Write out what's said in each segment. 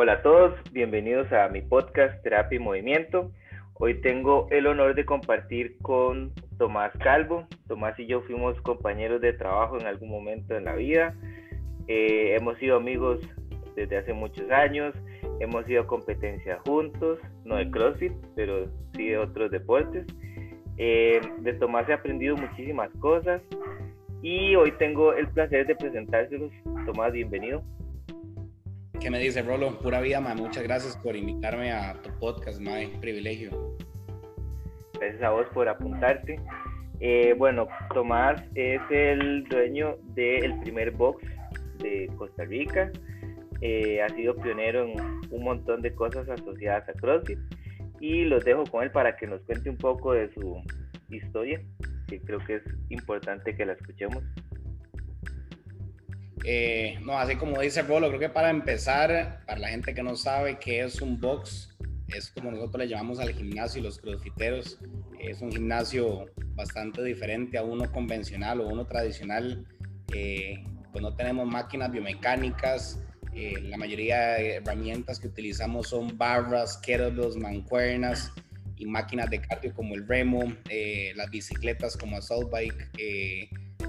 Hola a todos, bienvenidos a mi podcast Terapia y Movimiento. Hoy tengo el honor de compartir con Tomás Calvo. Tomás y yo fuimos compañeros de trabajo en algún momento en la vida. Eh, hemos sido amigos desde hace muchos años. Hemos ido a competencia juntos, no de CrossFit, pero sí de otros deportes. Eh, de Tomás he aprendido muchísimas cosas y hoy tengo el placer de presentárselos. Tomás, bienvenido. ¿Qué me dice Rolo? Pura vida, ma. Muchas gracias por invitarme a tu podcast, ma. Privilegio. Gracias a vos por apuntarte. Eh, bueno, Tomás es el dueño del primer box de Costa Rica. Eh, ha sido pionero en un montón de cosas asociadas a CrossFit y los dejo con él para que nos cuente un poco de su historia, que creo que es importante que la escuchemos. Eh, no, así como dice Rolo, creo que para empezar, para la gente que no sabe qué es un box, es como nosotros le llamamos al gimnasio y los crossfiteros. Es un gimnasio bastante diferente a uno convencional o uno tradicional. Eh, pues no tenemos máquinas biomecánicas. Eh, la mayoría de herramientas que utilizamos son barras, kettlebells, mancuernas y máquinas de cardio como el remo, las bicicletas como assault bike,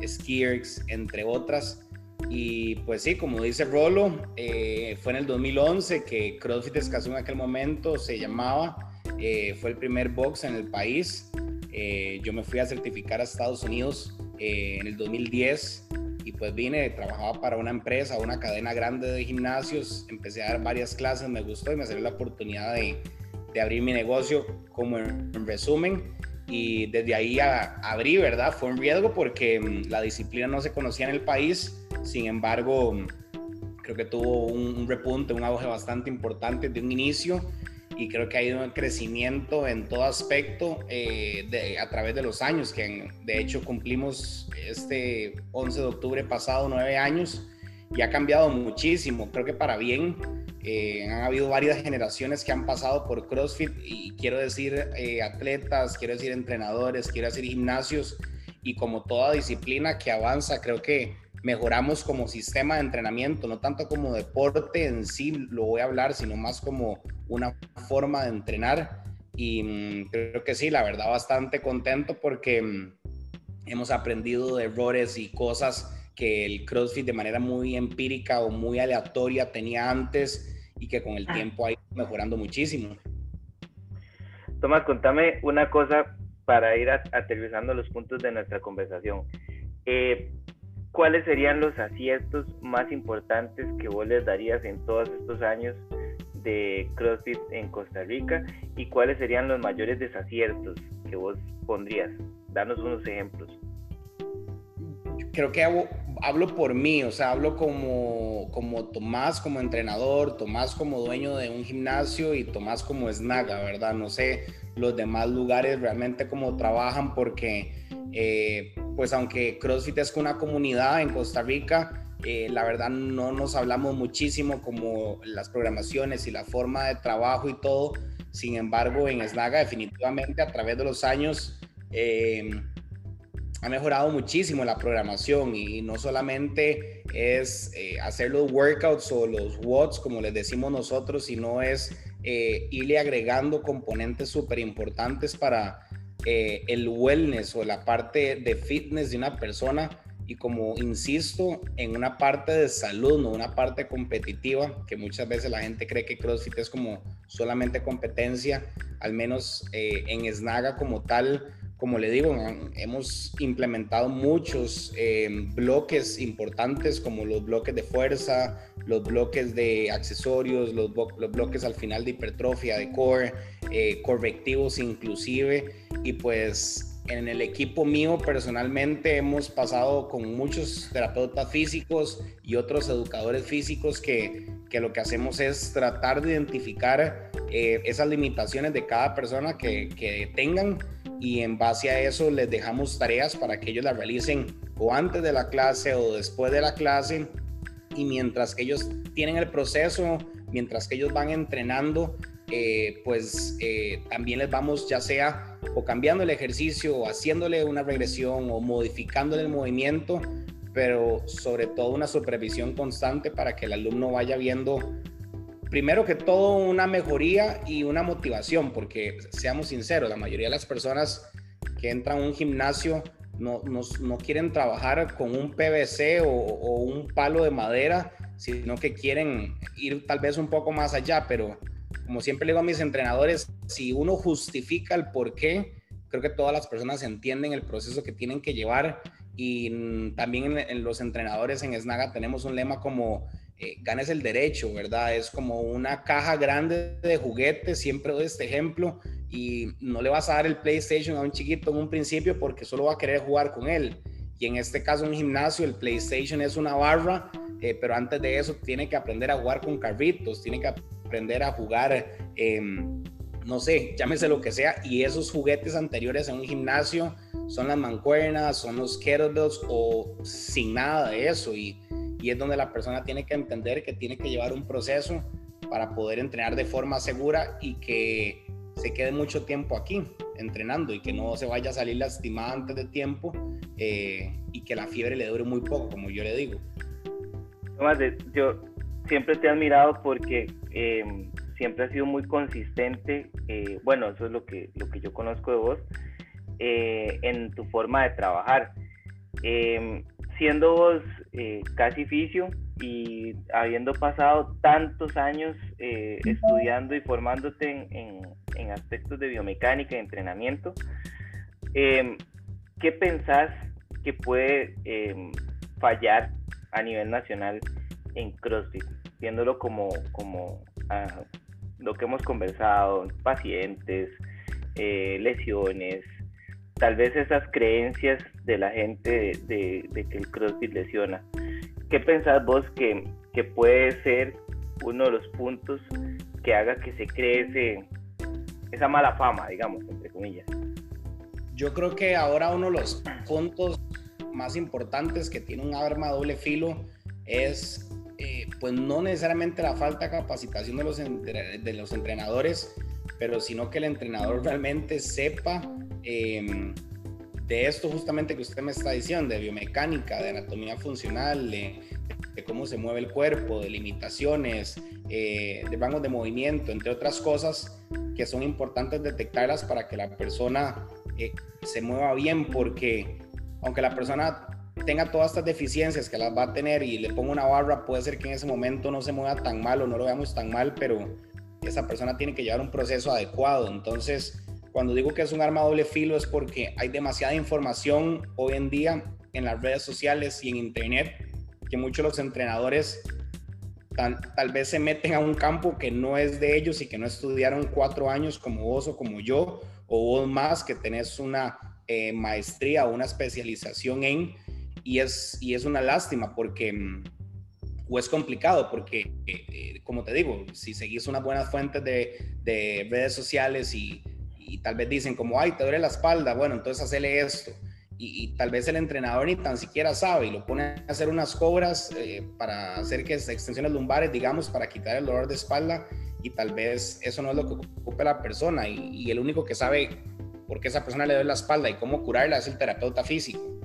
skiers, entre otras. Y pues sí, como dice Rolo, eh, fue en el 2011 que CrossFit Escazú en aquel momento se llamaba, eh, fue el primer box en el país. Eh, yo me fui a certificar a Estados Unidos en el 2010 y pues vine, trabajaba para una empresa, una cadena grande de gimnasios, empecé a dar varias clases, me gustó y me salió la oportunidad de, de abrir mi negocio como en, resumen y desde ahí a, abrí, ¿verdad? Fue un riesgo porque mm, la disciplina no se conocía en el país sin embargo, creo que tuvo un, repunte, un auge bastante importante de un inicio y creo que ha ido en crecimiento en todo aspecto eh, a través de los años, que de hecho cumplimos este 11 de octubre pasado nueve años y ha cambiado muchísimo, creo que para bien. Eh, han habido varias generaciones que han pasado por CrossFit y quiero decir eh, atletas, quiero decir entrenadores, quiero decir gimnasios y como toda disciplina que avanza, creo que mejoramos como sistema de entrenamiento, no tanto como deporte en sí, lo voy a hablar, sino más como una forma de entrenar. Y mm, creo que sí, la verdad, bastante contento porque mm, hemos aprendido de errores y cosas que el CrossFit de manera muy empírica o muy aleatoria tenía antes y que con el ah. tiempo ha ido mejorando muchísimo. Tomás, contame una cosa para ir aterrizando los puntos de nuestra conversación. Eh, ¿cuáles serían los aciertos más importantes que vos les darías en todos estos años de CrossFit en Costa Rica y cuáles serían los mayores desaciertos que vos pondrías? Danos unos ejemplos. Creo que hablo, por mí, o sea, hablo como, como Tomás como entrenador, Tomás como dueño de un gimnasio y Tomás como Snaga, ¿verdad? No sé los demás lugares realmente cómo trabajan porque eh, pues aunque CrossFit es una comunidad en Costa Rica, eh, la verdad no nos hablamos muchísimo como las programaciones y la forma de trabajo y todo. Sin embargo, en Snaga definitivamente a través de los años eh, ha mejorado muchísimo la programación y no solamente es hacer los workouts o los WODs como les decimos nosotros, sino es irle agregando componentes súper importantes para eh, el wellness o la parte de fitness de una persona. Y como insisto, en una parte de salud, no una parte competitiva, que muchas veces la gente cree que CrossFit es como solamente competencia, al menos eh, en Snaga como tal, como le digo, hemos implementado muchos eh, bloques importantes como los bloques de fuerza, los bloques de accesorios, los, los bloques al final de hipertrofia, de core, eh, correctivos inclusive. Y pues en el equipo mío personalmente hemos pasado con muchos terapeutas físicos y otros educadores físicos que, que lo que hacemos es tratar de identificar eh, esas limitaciones de cada persona que, que tengan y en base a eso les dejamos tareas para que ellos las realicen o antes de la clase o después de la clase. Y mientras que ellos tienen el proceso, mientras que ellos van entrenando, eh, pues eh, también les vamos ya sea o cambiando el ejercicio o haciéndole una regresión o modificándole el movimiento, pero sobre todo una supervisión constante para que el alumno vaya viendo primero que todo una mejoría y una motivación, porque seamos sinceros, la mayoría de las personas que entran a un gimnasio no, no, quieren trabajar con un PVC o, un palo de madera, sino que quieren ir tal vez un poco más allá, pero como siempre le digo a mis entrenadores, si uno justifica el por qué, creo que todas las personas entienden el proceso que tienen que llevar. Y también en, los entrenadores en Snaga tenemos un lema como eh, ganes el derecho, ¿verdad? Es como una caja grande de juguetes, siempre doy este ejemplo, y no le vas a dar el PlayStation a un chiquito en un principio porque solo va a querer jugar con él. Y en este caso, un gimnasio, el PlayStation es una barra, eh, pero antes de eso tiene que aprender a jugar con carritos, tiene que aprender a jugar. Eh, no sé, llámese lo que sea, y esos juguetes anteriores en un gimnasio son las mancuernas, son los kettlebells o sin nada de eso, y, y es donde la persona tiene que entender que tiene que llevar un proceso para poder entrenar de forma segura y que se quede mucho tiempo aquí entrenando y que no se vaya a salir lastimada antes de tiempo eh, y que la fiebre le dure muy poco, como yo le digo. Tomás, yo siempre te he admirado porque eh, siempre has sido muy consistente, eh, bueno, eso es lo que, lo que yo conozco de vos, eh, en tu forma de trabajar. Siendo vos eh, casi fisio y habiendo pasado tantos años estudiando y formándote en, en, aspectos de biomecánica y entrenamiento, em, ¿qué pensás que puede em, fallar a nivel nacional en CrossFit? Viéndolo como, como ah, lo que hemos conversado, pacientes, eh, lesiones, tal vez esas creencias de la gente de, que el CrossFit lesiona. ¿Qué pensás vos que, puede ser uno de los puntos que haga que se cree esa mala fama, digamos, entre comillas? Yo creo que ahora uno de los puntos más importantes que tiene un arma doble filo es eh, pues no necesariamente la falta de capacitación de los, de los entrenadores, pero sino que el entrenador realmente sepa em, de esto justamente que usted me está diciendo, de biomecánica, de anatomía funcional, de, cómo se mueve el cuerpo, de limitaciones, eh, de rangos de movimiento, entre otras cosas que son importantes detectarlas para que la persona eh, se mueva bien, porque aunque la persona tenga todas estas deficiencias que las va a tener y le pongo una barra, puede ser que en ese momento no se mueva tan mal o no lo veamos tan mal, pero esa persona tiene que llevar un proceso adecuado. Entonces, cuando digo que es un arma doble filo es porque hay demasiada información hoy en día en las redes sociales y en internet que muchos de los entrenadores tal, vez se meten a un campo que no es de ellos y que no estudiaron cuatro años como vos o como yo o vos más que tenés una eh, maestría o una especialización en y es, y es una lástima porque, mm, o es complicado porque, eh, eh, como te digo, si seguís unas buenas fuentes de, de redes sociales y, y, tal vez dicen como, ay, te duele la espalda, bueno, entonces hacele esto. Y, tal vez el entrenador ni tan siquiera sabe y lo pone a hacer unas cobras eh, para hacer que extensiones lumbares, digamos, para quitar el dolor de espalda y tal vez eso no es lo que ocupa la persona y, el único que sabe por qué esa persona le duele la espalda y cómo curarla es el terapeuta físico.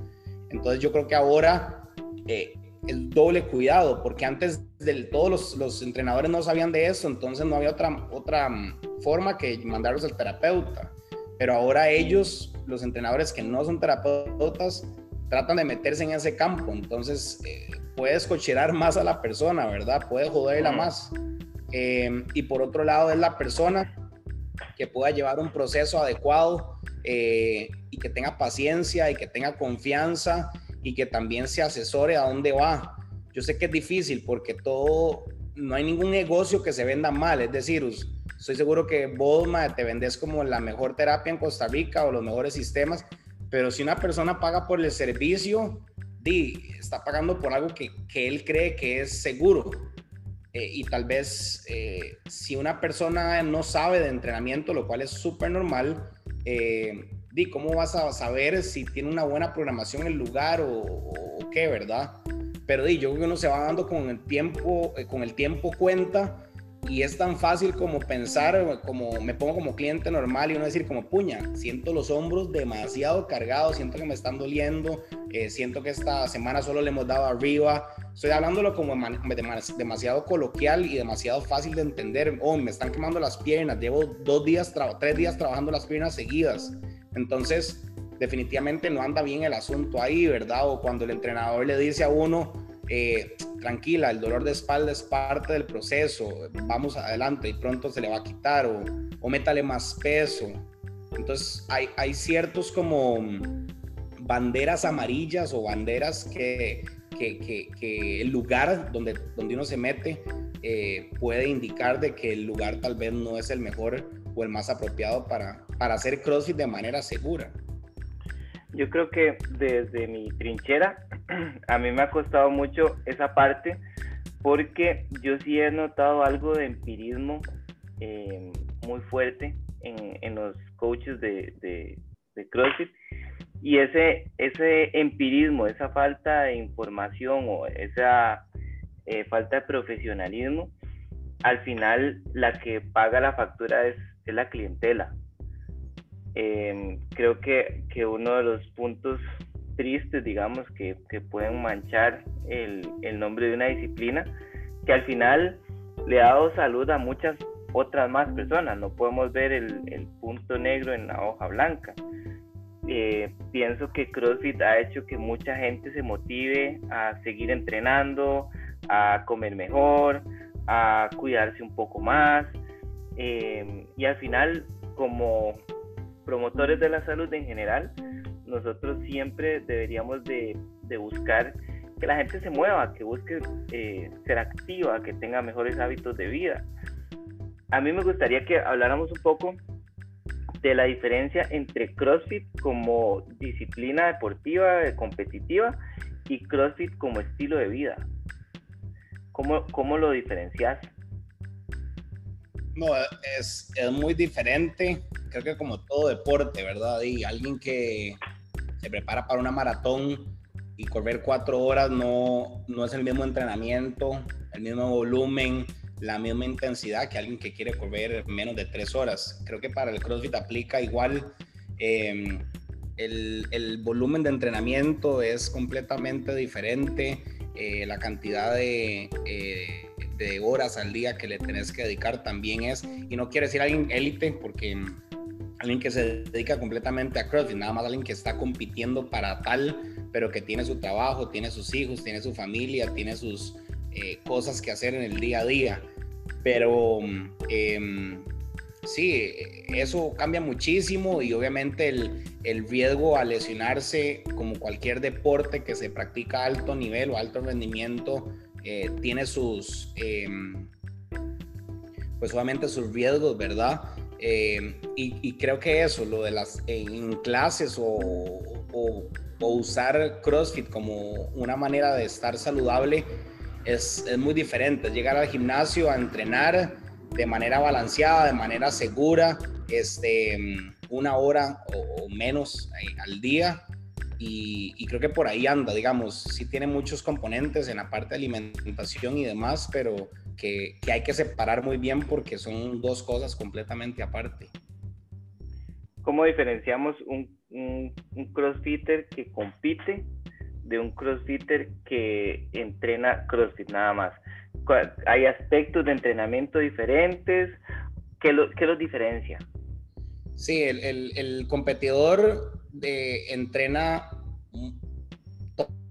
Entonces yo creo que ahora eh, el doble cuidado, porque antes de todos los, entrenadores no sabían de eso, entonces no había otra, otra mm, forma que mandarlos al terapeuta. Pero ahora ellos, los entrenadores que no son terapeutas, tratan de meterse en ese campo. Entonces eh, puedes cocherar más a la persona, ¿verdad? Puedes joderla más. Eh, y por otro lado es la persona que pueda llevar un proceso adecuado eh, y que tenga paciencia y que tenga confianza y que también se asesore a dónde va. Yo sé que es difícil porque todo, no hay ningún negocio que se venda mal, es decir, estoy seguro que vos te vendes como la mejor terapia en Costa Rica o los mejores sistemas, pero si una persona paga por el servicio, di, está pagando por algo que, que él cree que es seguro. Eh, y tal vez eh, si una persona no sabe de entrenamiento, lo cual es súper normal, eh, di, ¿cómo vas a saber si tiene una buena programación en el lugar o, qué, verdad? Pero yo creo que uno se va dando con el tiempo, eh, con el tiempo cuenta y es tan fácil como pensar, como me pongo como cliente normal y uno decir como puña, siento los hombros demasiado cargados, siento que me están doliendo, eh, siento que esta semana solo le hemos dado arriba. Estoy hablándolo como demasiado coloquial y demasiado fácil de entender. Oh, me están quemando las piernas, llevo dos días, tres días trabajando las piernas seguidas. Entonces, definitivamente no anda bien el asunto ahí, ¿verdad? O cuando el entrenador le dice a uno, eh, tranquila, el dolor de espalda es parte del proceso, vamos adelante y pronto se le va a quitar o, o métale más peso. Entonces hay, ciertos como banderas amarillas o banderas que, que, que, el lugar donde, donde uno se mete eh, puede indicar de que el lugar tal vez no es el mejor o el más apropiado para, para hacer CrossFit de manera segura. Yo creo que desde mi trinchera a mí me ha costado mucho esa parte porque yo sí he notado algo de empirismo eh, muy fuerte en, los coaches de, de, CrossFit y ese, ese empirismo, esa falta de información o esa eh, falta de profesionalismo, al final la que paga la factura es, es la clientela. Creo que, que, uno de los puntos tristes, digamos, que, que pueden manchar el, el, nombre de una disciplina, que al final le ha dado salud a muchas otras más personas. No podemos ver el, el punto negro en la hoja blanca. Eh, pienso que CrossFit ha hecho que mucha gente se motive a seguir entrenando, a comer mejor, a cuidarse un poco más. Eh, y al final, como promotores de la salud en general, nosotros siempre deberíamos de, buscar que la gente se mueva, que busque eh, ser activa, que tenga mejores hábitos de vida. A mí me gustaría que habláramos un poco de la diferencia entre CrossFit como disciplina deportiva, competitiva, y CrossFit como estilo de vida. ¿Cómo, cómo lo diferencias? No, es, es muy diferente creo que como todo deporte, ¿verdad? Y alguien que se prepara para una maratón y correr cuatro horas no, no es el mismo entrenamiento, el mismo volumen, la misma intensidad que alguien que quiere correr menos de tres horas. Creo que para el CrossFit aplica igual. Em, el, el, volumen de entrenamiento es completamente diferente, eh, la cantidad de, eh, de, horas al día que le tenés que dedicar también es, y no quiero decir alguien élite, porque alguien que se dedica completamente a CrossFit, nada más alguien que está compitiendo para tal, pero que tiene su trabajo, tiene sus hijos, tiene su familia, tiene sus eh, cosas que hacer en el día a día. Pero eh, sí, eso cambia muchísimo y obviamente el, el, riesgo a lesionarse, como cualquier deporte que se practica a alto nivel o alto rendimiento, eh, tiene sus, em, pues obviamente sus riesgos, ¿verdad? Eh, y, creo que eso, lo de las clases o, usar CrossFit como una manera de estar saludable es, es, muy diferente. Llegar al gimnasio a entrenar de manera balanceada, de manera segura, este, una hora o, menos eh, al día. Y, y, creo que por ahí anda, digamos, sí tiene muchos componentes en la parte de alimentación y demás, pero que, hay que separar muy bien porque son dos cosas completamente aparte. ¿Cómo diferenciamos un, un, crossfitter que compite de un crossfitter que entrena crossfit nada más? ¿Hay aspectos de entrenamiento diferentes? ¿Qué, lo, qué los diferencia? Sí, el, el, competidor entrena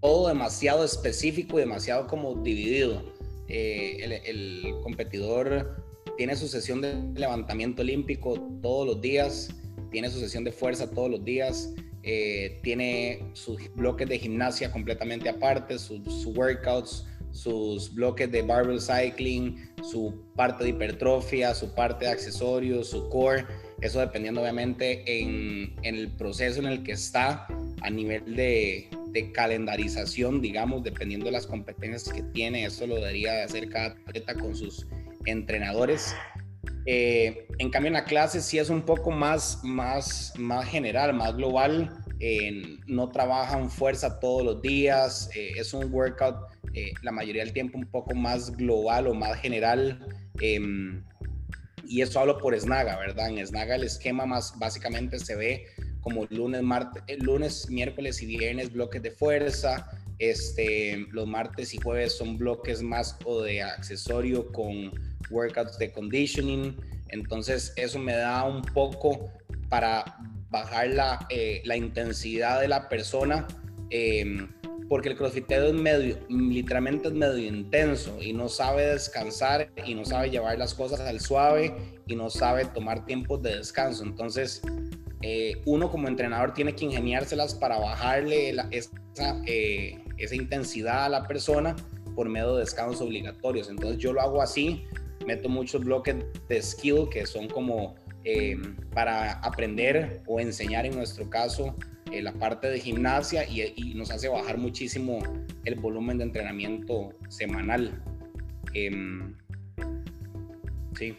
todo demasiado específico y demasiado como dividido. Eh, el, competidor tiene su sesión de levantamiento olímpico todos los días, tiene su sesión de fuerza todos los días, eh, tiene sus bloques de gimnasia completamente aparte, sus, workouts, sus bloques de barbell cycling, su parte de hipertrofia, su parte de accesorios, su core, eso dependiendo obviamente en, el proceso en el que está a nivel de, calendarización, digamos, dependiendo de las competencias que tiene. Eso lo debería hacer cada atleta con sus entrenadores. Eh, en cambio, en la clase sí es un poco más, más, más general, más global. no trabajan fuerza todos los días. Eh, es un workout eh, la mayoría del tiempo un poco más global o más general. Y eso hablo por Snaga, ¿verdad? En Snaga el esquema más básicamente se ve como lunes, martes, eh, lunes, miércoles y viernes bloques de fuerza. Este, los martes y jueves son bloques más o de accesorio con workouts de conditioning. Entonces eso me da un poco para bajar la, eh, la intensidad de la persona. Eh, porque el crossfitero es medio, literalmente es medio intenso y no sabe descansar y no sabe llevar las cosas al suave y no sabe tomar tiempos de descanso. Entonces, eh, uno como entrenador tiene que ingeniárselas para bajarle esa, eh, esa intensidad a la persona por medio de descansos obligatorios. Entonces, yo lo hago así, meto muchos bloques de skill que son como eh, para aprender o enseñar en nuestro caso eh, la parte de gimnasia y, nos hace bajar muchísimo el volumen de entrenamiento semanal. Em, sí.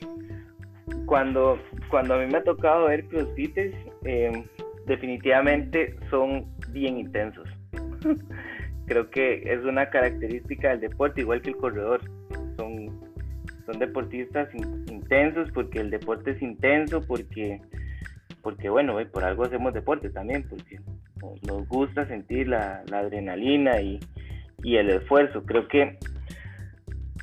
Cuando, cuando a mí me ha tocado ver crossfitters, em, definitivamente son bien intensos. Creo que es una característica del deporte, igual que el corredor. Son, son deportistas intensos porque el deporte es intenso, porque porque bueno, por algo hacemos deporte también, porque nos gusta sentir la, adrenalina y, el esfuerzo. Creo que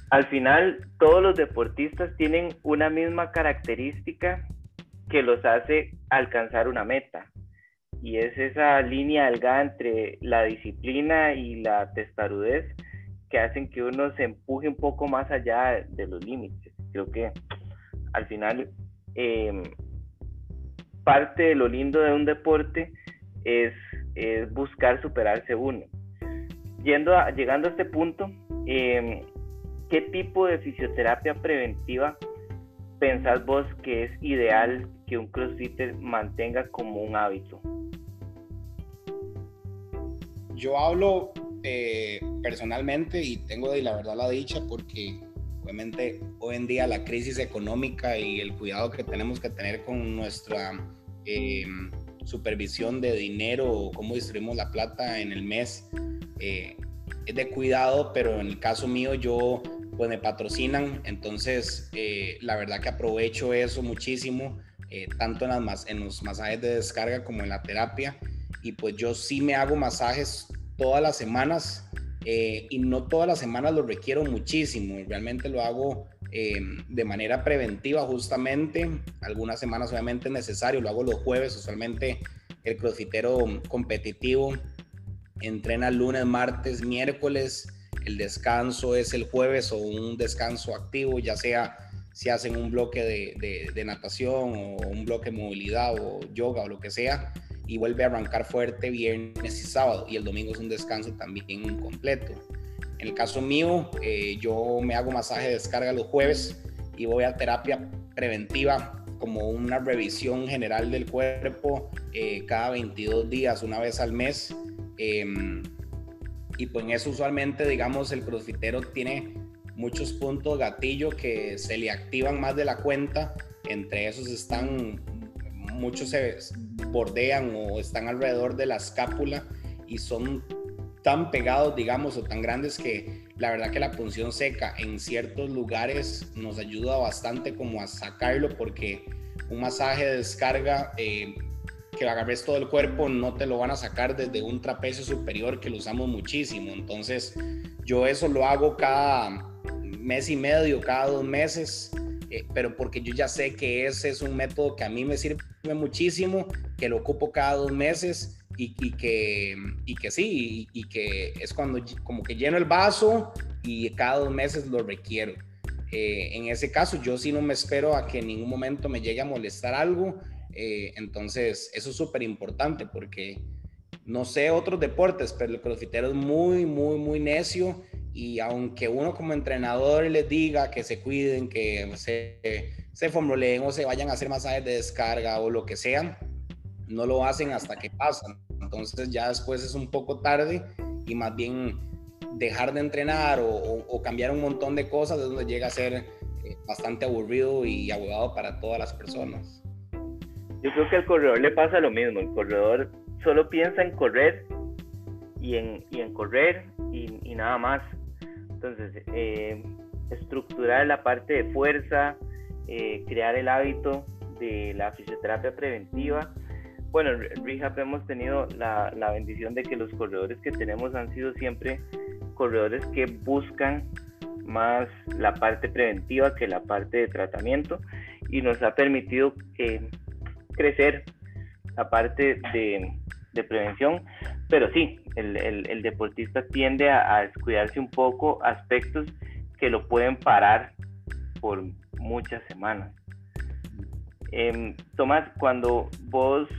al final todos los deportistas tienen una misma característica que los hace alcanzar una meta. Y es esa línea delgada entre la disciplina y la testarudez que hacen que uno se empuje un poco más allá de los límites. Creo que al final eh, parte de lo lindo de un deporte es, buscar superarse uno. Yendo llegando a este punto, em, ¿qué tipo de fisioterapia preventiva pensás vos que es ideal que un crossfitter mantenga como un hábito? Yo hablo eh, personalmente y tengo de la verdad la dicha porque obviamente hoy en día la crisis económica y el cuidado que tenemos que tener con nuestra eh, supervisión de dinero o cómo distribuimos la plata en el mes eh, es de cuidado, pero en el caso mío yo pues me patrocinan, entonces eh, la verdad que aprovecho eso muchísimo, tanto en, las, en los masajes de descarga como en la terapia, y pues yo sí me hago masajes todas las semanas y no todas las semanas lo requiero muchísimo, realmente lo hago Em, de manera preventiva justamente. Algunas semanas obviamente es necesario, lo hago los jueves, usualmente el crossfitero competitivo entrena lunes, martes, miércoles, el descanso es el jueves o un descanso activo, ya sea si hacen un bloque de, de natación o un bloque de movilidad o yoga o lo que sea, y vuelve a arrancar fuerte viernes y sábado, y el domingo es un descanso también completo. En el caso mío, eh, yo me hago masaje de descarga los jueves y voy a terapia preventiva como una revisión general del cuerpo eh, cada 22 días, una vez al mes. Em, y pues en eso usualmente, digamos, el crossfitero tiene muchos puntos gatillo que se le activan más de la cuenta. Entre esos están, muchos se bordean o están alrededor de la escápula y son tan pegados, digamos, o tan grandes que la verdad que la punción seca en ciertos lugares nos ayuda bastante como a sacarlo porque un masaje de descarga eh, que agarres todo el cuerpo no te lo van a sacar desde un trapecio superior que lo usamos muchísimo. Entonces yo eso lo hago cada mes y medio, cada dos meses. Eh, pero porque yo ya sé que ese es un método que a mí me sirve muchísimo, que lo ocupo cada dos meses y, que, y que sí, y, que es cuando como que lleno el vaso y cada dos meses lo requiero. Eh, en ese caso, yo sí no me espero a que en ningún momento me llegue a molestar algo. Eh, entonces, eso es súper importante porque no sé otros deportes, pero el crossfitero es muy, muy, muy necio. Y aunque uno como entrenador les diga que se cuiden, que se, se formuleen o se vayan a hacer masajes de descarga o lo que sea, no lo hacen hasta que pasan. Entonces ya después es un poco tarde y más bien dejar de entrenar o, cambiar un montón de cosas es donde llega a ser eh, bastante aburrido y abogado para todas las personas. Yo creo que al corredor le pasa lo mismo. El corredor solo piensa en correr y en, y en correr y, y nada más. Entonces, eh, estructurar la parte de fuerza, eh, crear el hábito de la fisioterapia preventiva. Bueno, en Rehab hemos tenido la, bendición de que los corredores que tenemos han sido siempre corredores que buscan más la parte preventiva que la parte de tratamiento y nos ha permitido eh, crecer la parte de, prevención, pero sí, el, el, el deportista tiende a, a, descuidarse un poco aspectos que lo pueden parar por muchas semanas. Eh, Tomás, cuando vos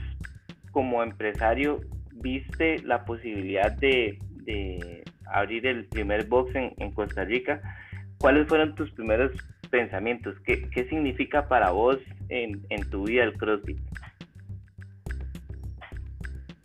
como empresario viste la posibilidad de, de abrir el primer box en, en, Costa Rica, ¿cuáles fueron tus primeros pensamientos? ¿Qué, qué significa para vos en, en, tu vida el CrossFit?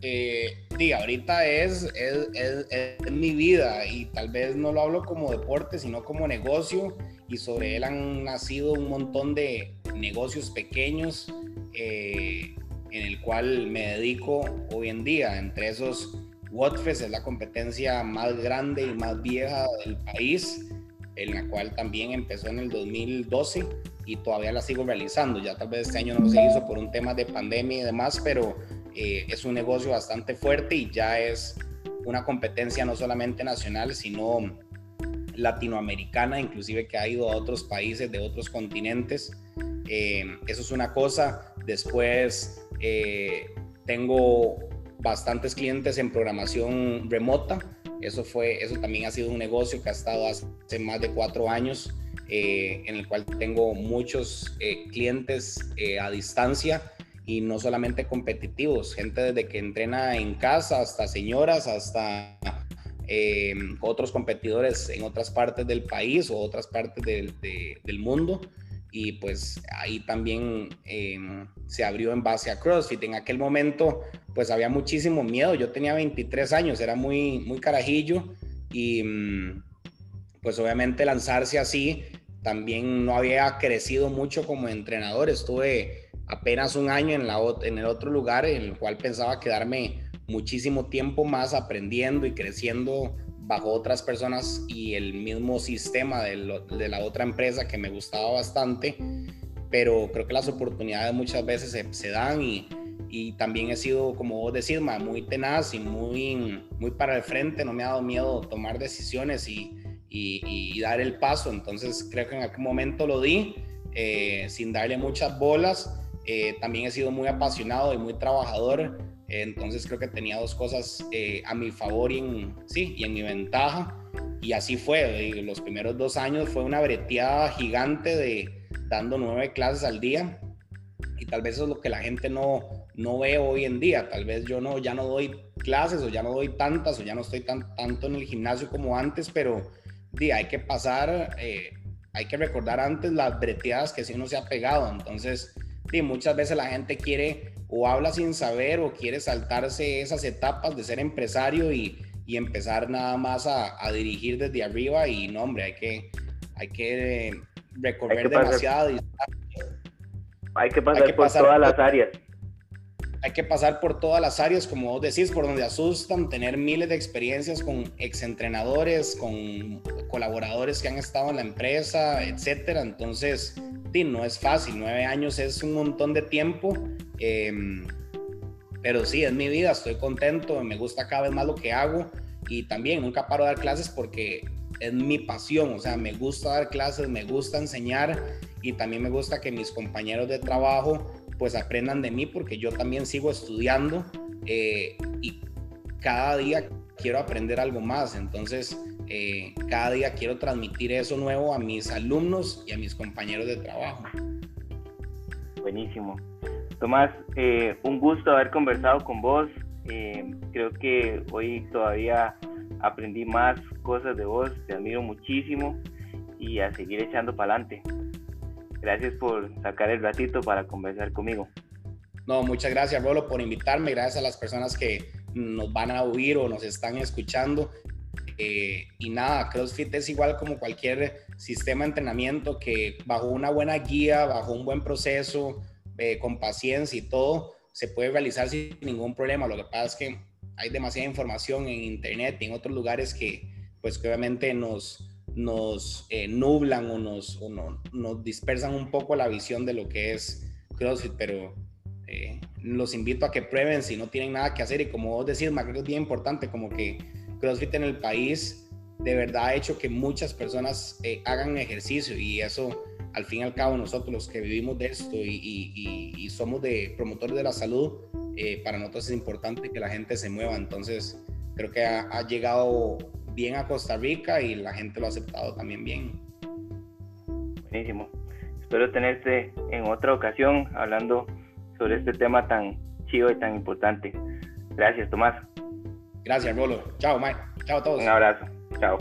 Eh, ahorita es, es, es, es, mi vida y tal vez no lo hablo como deporte, sino como negocio y sobre él han nacido un montón de negocios pequeños eh, en el cual me dedico hoy en día. Entre esos, Watfest es la competencia más grande y más vieja del país, en la cual también empezó en el 2012 y todavía la sigo realizando. Ya tal vez este año no se hizo por un tema de pandemia y demás, pero eh, es un negocio bastante fuerte y ya es una competencia no solamente nacional, sino latinoamericana, inclusive que ha ido a otros países de otros continentes. Eh, eso es una cosa. Después eh, tengo bastantes clientes en programación remota. Eso, fue, eso también ha sido un negocio que ha estado hace más de cuatro años, eh, en el cual tengo muchos eh, clientes eh, a distancia y no solamente competitivos, gente desde que entrena en casa hasta señoras, hasta eh, otros competidores en otras partes del país o otras partes del, de, del mundo. Y pues ahí también eh, se abrió en base a CrossFit. En aquel momento pues había muchísimo miedo. Yo tenía 23 años, era muy, muy carajillo y mm, pues obviamente lanzarse así también no había crecido mucho como entrenador. Estuve apenas un año en, la, en el otro lugar en el cual pensaba quedarme muchísimo tiempo más aprendiendo y creciendo bajo otras personas y el mismo sistema de, la otra empresa que me gustaba bastante, pero creo que las oportunidades muchas veces se, dan y, también he sido, como vos decís, muy tenaz y muy, muy para el frente, no me ha dado miedo tomar decisiones y, dar el paso, entonces creo que en aquel momento lo di eh, sin darle muchas bolas eh, también he sido muy apasionado y muy trabajador, entonces creo que tenía dos cosas eh, a mi favor y en, sí, y en mi ventaja. Y así fue, los primeros dos años fue una breteada gigante de dando nueve clases al día. Y tal vez eso es lo que la gente no, no ve hoy en día. Tal vez yo no, ya no doy clases o ya no doy tantas o ya no estoy tan, tanto en el gimnasio como antes, pero di, hay que pasar, eh, hay que recordar antes las breteadas que sí uno se ha pegado. Entonces, y muchas veces la gente quiere o habla sin saber o quiere saltarse esas etapas de ser empresario y, y empezar nada más a, a, dirigir desde arriba y no, hombre, hay que, hay que recorrer hay que demasiado. Hay que pasar, hay que por pasar todas por, las áreas. Hay que pasar por todas las áreas, como vos decís, por donde asustan, tener miles de experiencias con exentrenadores, con colaboradores que han estado en la empresa, etcétera. Entonces, no es fácil, nueve años es un montón de tiempo, eh, pero sí, es mi vida, estoy contento, me gusta cada vez más lo que hago y también nunca paro de dar clases porque es mi pasión, o sea, me gusta dar clases, me gusta enseñar y también me gusta que mis compañeros de trabajo pues aprendan de mí porque yo también sigo estudiando eh, y cada día quiero aprender algo más, entonces eh, cada día quiero transmitir eso nuevo a mis alumnos y a mis compañeros de trabajo. Buenísimo. Tomás, eh, un gusto haber conversado con vos. Eh, creo que hoy todavía aprendí más cosas de vos, te admiro muchísimo y a seguir echando para adelante. Gracias por sacar el ratito para conversar conmigo. No, muchas gracias, Rolo, por invitarme. Gracias a las personas que nos van a oír o nos están escuchando. Eh, y nada, CrossFit es igual como cualquier sistema de entrenamiento que bajo una buena guía, bajo un buen proceso, eh, con paciencia y todo, se puede realizar sin ningún problema. Lo que pasa es que hay demasiada información en internet y en otros lugares que pues que obviamente nos, nos eh, nublan o, nos, o no, nos dispersan un poco la visión de lo que es CrossFit, pero eh, los invito a que prueben si no tienen nada que hacer y como vos decís, creo que es bien importante como que CrossFit en el país de verdad ha hecho que muchas personas eh, hagan ejercicio y eso al fin y al cabo nosotros los que vivimos de esto y, somos de promotores de la salud, para nosotros es importante que la gente se mueva, entonces creo que ha, ha llegado bien a Costa Rica y la gente lo ha aceptado también bien. Buenísimo. Espero tenerte en otra ocasión hablando sobre este tema tan chido y tan importante. Gracias, Tomás. Gracias, Rolo. Chao, Mike. Chao a todos. Un abrazo. Chao.